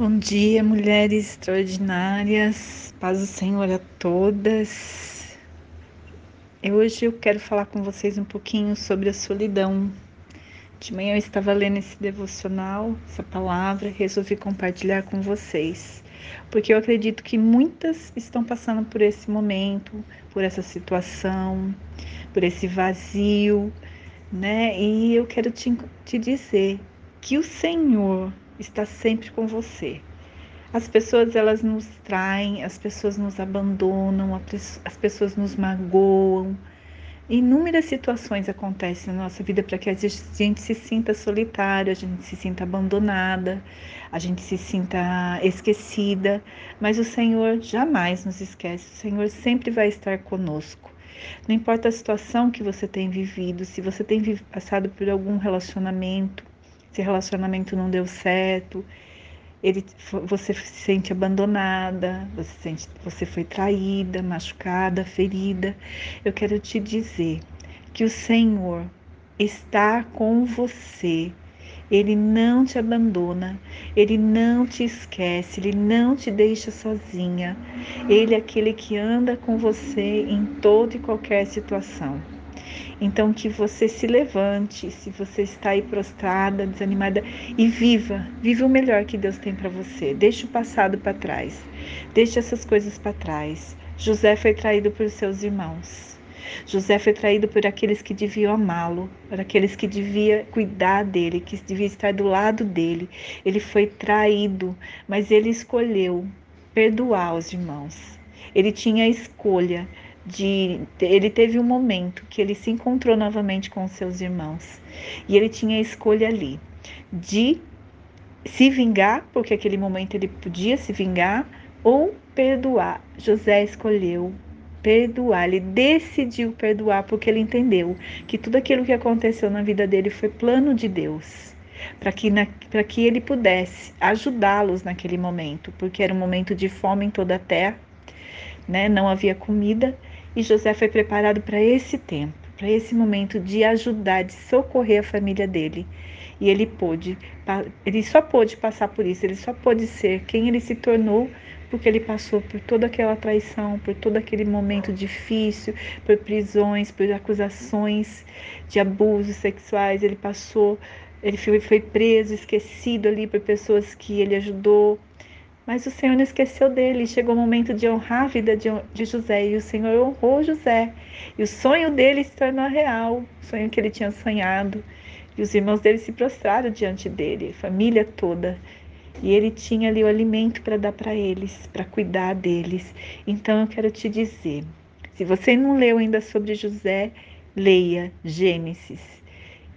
Bom dia, mulheres extraordinárias. Paz do Senhor a todas. E hoje eu quero falar com vocês um pouquinho sobre a solidão. De manhã eu estava lendo esse devocional, essa palavra, resolvi compartilhar com vocês, porque eu acredito que muitas estão passando por esse momento, por essa situação, por esse vazio, né? E eu quero te, te dizer que o Senhor está sempre com você. As pessoas elas nos traem, as pessoas nos abandonam, as pessoas nos magoam. Inúmeras situações acontecem na nossa vida para que a gente se sinta solitário, a gente se sinta abandonada, a gente se sinta esquecida, mas o Senhor jamais nos esquece, o Senhor sempre vai estar conosco. Não importa a situação que você tem vivido, se você tem passado por algum relacionamento, esse relacionamento não deu certo, ele, você se sente abandonada, você, sente, você foi traída, machucada, ferida. Eu quero te dizer que o Senhor está com você. Ele não te abandona, ele não te esquece, ele não te deixa sozinha. Ele é aquele que anda com você em toda e qualquer situação. Então, que você se levante, se você está aí prostrada, desanimada, e viva, viva o melhor que Deus tem para você. Deixe o passado para trás, deixe essas coisas para trás. José foi traído por seus irmãos. José foi traído por aqueles que deviam amá-lo, por aqueles que deviam cuidar dele, que deviam estar do lado dele. Ele foi traído, mas ele escolheu perdoar os irmãos. Ele tinha a escolha de ele teve um momento que ele se encontrou novamente com seus irmãos e ele tinha a escolha ali de se vingar, porque aquele momento ele podia se vingar ou perdoar. José escolheu perdoar, ele decidiu perdoar porque ele entendeu que tudo aquilo que aconteceu na vida dele foi plano de Deus. Para que, que ele pudesse ajudá-los naquele momento, porque era um momento de fome em toda a terra, né? não havia comida, e José foi preparado para esse tempo, para esse momento de ajudar, de socorrer a família dele. E ele pôde, ele só pôde passar por isso, ele só pôde ser quem ele se tornou porque ele passou por toda aquela traição, por todo aquele momento difícil, por prisões, por acusações de abusos sexuais, ele passou, ele foi, preso, esquecido ali por pessoas que ele ajudou, mas o Senhor não esqueceu dele. Chegou o momento de honrar a vida de, José e o Senhor honrou José. E o sonho dele se tornou real, o sonho que ele tinha sonhado. E os irmãos dele se prostraram diante dele, a família toda. E ele tinha ali o alimento para dar para eles, para cuidar deles. Então eu quero te dizer: se você não leu ainda sobre José, leia Gênesis.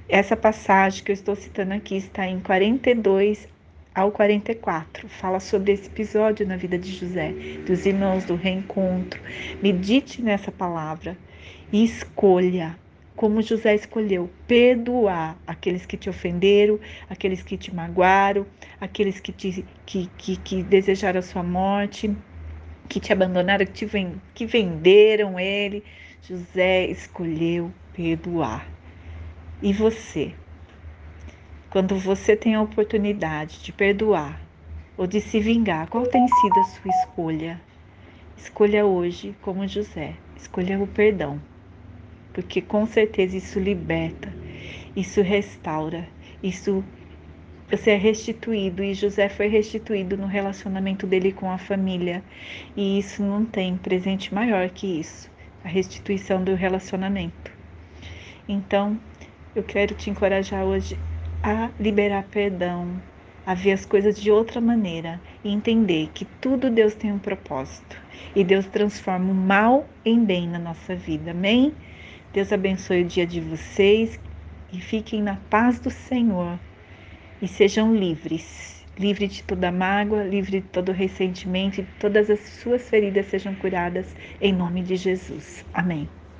Essa passagem que eu estou citando aqui está em 42 ao 44. Fala sobre esse episódio na vida de José, dos irmãos do reencontro. Medite nessa palavra e escolha, como José escolheu, perdoar aqueles que te ofenderam, aqueles que te magoaram, aqueles que, te, que, que, que desejaram a sua morte, que te abandonaram, que, te, que venderam ele. José escolheu perdoar. E você? Quando você tem a oportunidade de perdoar ou de se vingar, qual tem sido a sua escolha? Escolha hoje como José, escolha o perdão, porque com certeza isso liberta, isso restaura, isso você é restituído e José foi restituído no relacionamento dele com a família. E isso não tem presente maior que isso, a restituição do relacionamento. Então, eu quero te encorajar hoje a liberar perdão, a ver as coisas de outra maneira e entender que tudo Deus tem um propósito e Deus transforma o mal em bem na nossa vida. Amém? Deus abençoe o dia de vocês e fiquem na paz do Senhor e sejam livres. Livre de toda mágoa, livre de todo ressentimento e todas as suas feridas sejam curadas em nome de Jesus. Amém.